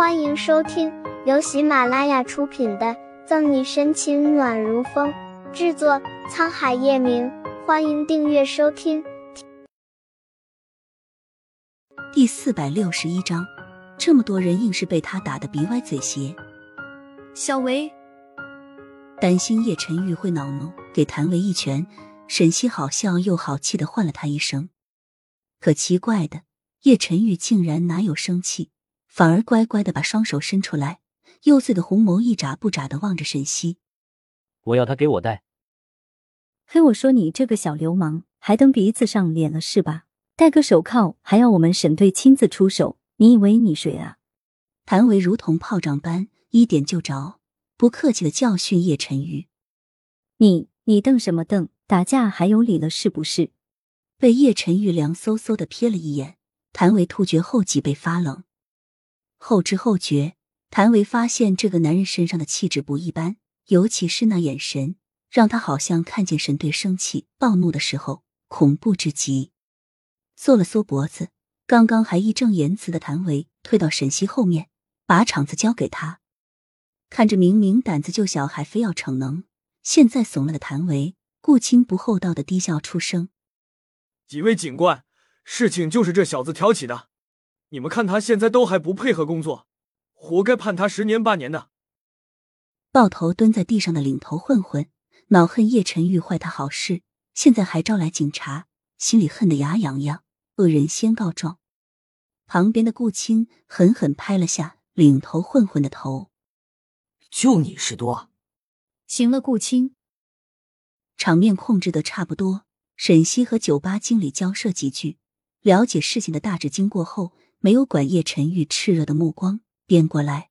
欢迎收听由喜马拉雅出品的《赠你深情暖如风》，制作沧海夜明。欢迎订阅收听。第四百六十一章，这么多人硬是被他打得鼻歪嘴斜。小维担心叶晨玉会恼怒，给谭维一拳。沈西好笑又好气的唤了他一声，可奇怪的，叶晨玉竟然哪有生气。反而乖乖的把双手伸出来，幼碎的红眸一眨不眨的望着沈西。我要他给我戴。嘿，我说你这个小流氓，还蹬鼻子上脸了是吧？戴个手铐还要我们沈队亲自出手？你以为你谁啊？谭维如同炮仗般一点就着，不客气的教训叶晨玉。你你瞪什么瞪？打架还有理了是不是？被叶晨玉凉飕飕的瞥了一眼，谭维突觉后脊背发冷。后知后觉，谭维发现这个男人身上的气质不一般，尤其是那眼神，让他好像看见神队生气、暴怒的时候，恐怖至极。缩了缩脖子，刚刚还义正言辞的谭维退到沈西后面，把场子交给他。看着明明胆子就小，还非要逞能，现在怂了的谭维，顾青不厚道的低笑出声：“几位警官，事情就是这小子挑起的。”你们看他现在都还不配合工作，活该判他十年八年的。抱头蹲在地上的领头混混，恼恨叶晨玉坏他好事，现在还招来警察，心里恨得牙痒痒。恶人先告状。旁边的顾青狠狠拍了下领头混混的头。就你事多。行了，顾青。场面控制的差不多，沈西和酒吧经理交涉几句，了解事情的大致经过后。没有管叶晨玉炽热的目光，便过来，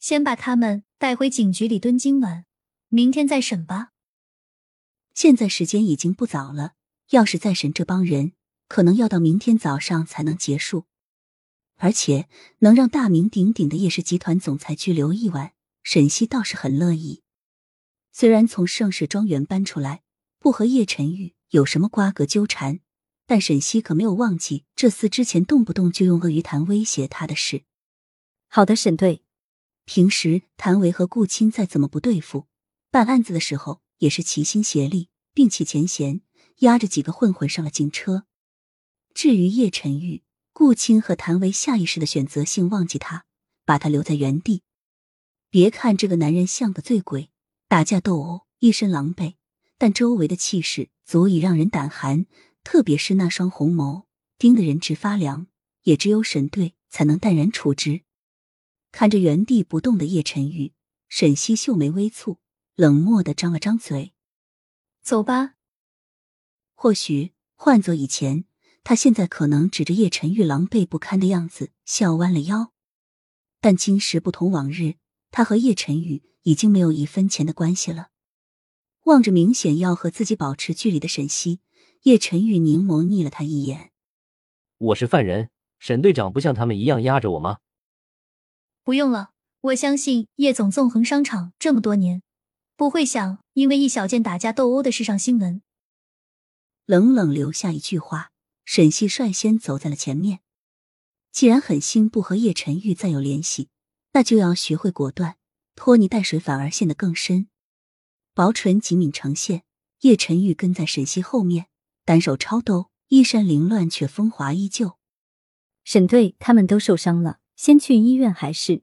先把他们带回警局里蹲今晚，明天再审吧。现在时间已经不早了，要是再审这帮人，可能要到明天早上才能结束。而且能让大名鼎鼎的叶氏集团总裁拘留一晚，沈西倒是很乐意。虽然从盛世庄园搬出来，不和叶晨玉有什么瓜葛纠缠。但沈西可没有忘记这厮之前动不动就用鳄鱼潭威胁他的事。好的，沈队。平时谭维和顾青再怎么不对付，办案子的时候也是齐心协力，并起前嫌，押着几个混混上了警车。至于叶晨玉，顾青和谭维下意识的选择性忘记他，把他留在原地。别看这个男人像个醉鬼，打架斗殴一身狼狈，但周围的气势足以让人胆寒。特别是那双红眸，盯得人直发凉，也只有沈队才能淡然处之。看着原地不动的叶晨玉，沈西秀眉微蹙，冷漠的张了张嘴：“走吧。”或许换做以前，他现在可能指着叶晨玉狼狈不堪的样子笑弯了腰。但今时不同往日，他和叶晨玉已经没有一分钱的关系了。望着明显要和自己保持距离的沈西。叶晨玉凝眸睨了他一眼：“我是犯人，沈队长不像他们一样压着我吗？”“不用了，我相信叶总纵横商场这么多年，不会想因为一小件打架斗殴的事上新闻。”冷冷留下一句话，沈西率先走在了前面。既然狠心不和叶晨玉再有联系，那就要学会果断，拖泥带水反而陷得更深。薄唇紧抿成线，叶晨玉跟在沈西后面。单手抄兜，衣衫凌乱却风华依旧。沈队他们都受伤了，先去医院还是？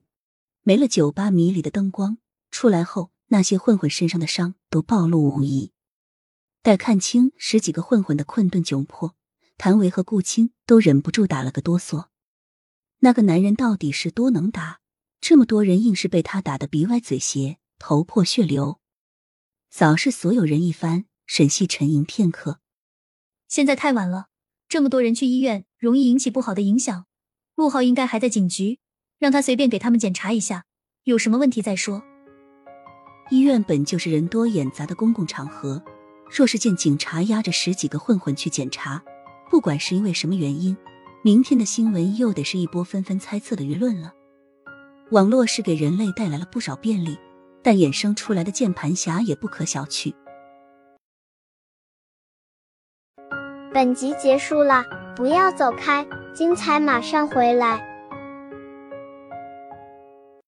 没了酒吧迷离的灯光，出来后那些混混身上的伤都暴露无遗。待看清十几个混混的困顿窘迫，谭维和顾青都忍不住打了个哆嗦。那个男人到底是多能打？这么多人硬是被他打得鼻歪嘴斜，头破血流。扫视所有人一番，沈西沉吟片刻。现在太晚了，这么多人去医院，容易引起不好的影响。陆浩应该还在警局，让他随便给他们检查一下，有什么问题再说。医院本就是人多眼杂的公共场合，若是见警察押着十几个混混去检查，不管是因为什么原因，明天的新闻又得是一波纷纷猜测的舆论了。网络是给人类带来了不少便利，但衍生出来的键盘侠也不可小觑。本集结束了，不要走开，精彩马上回来。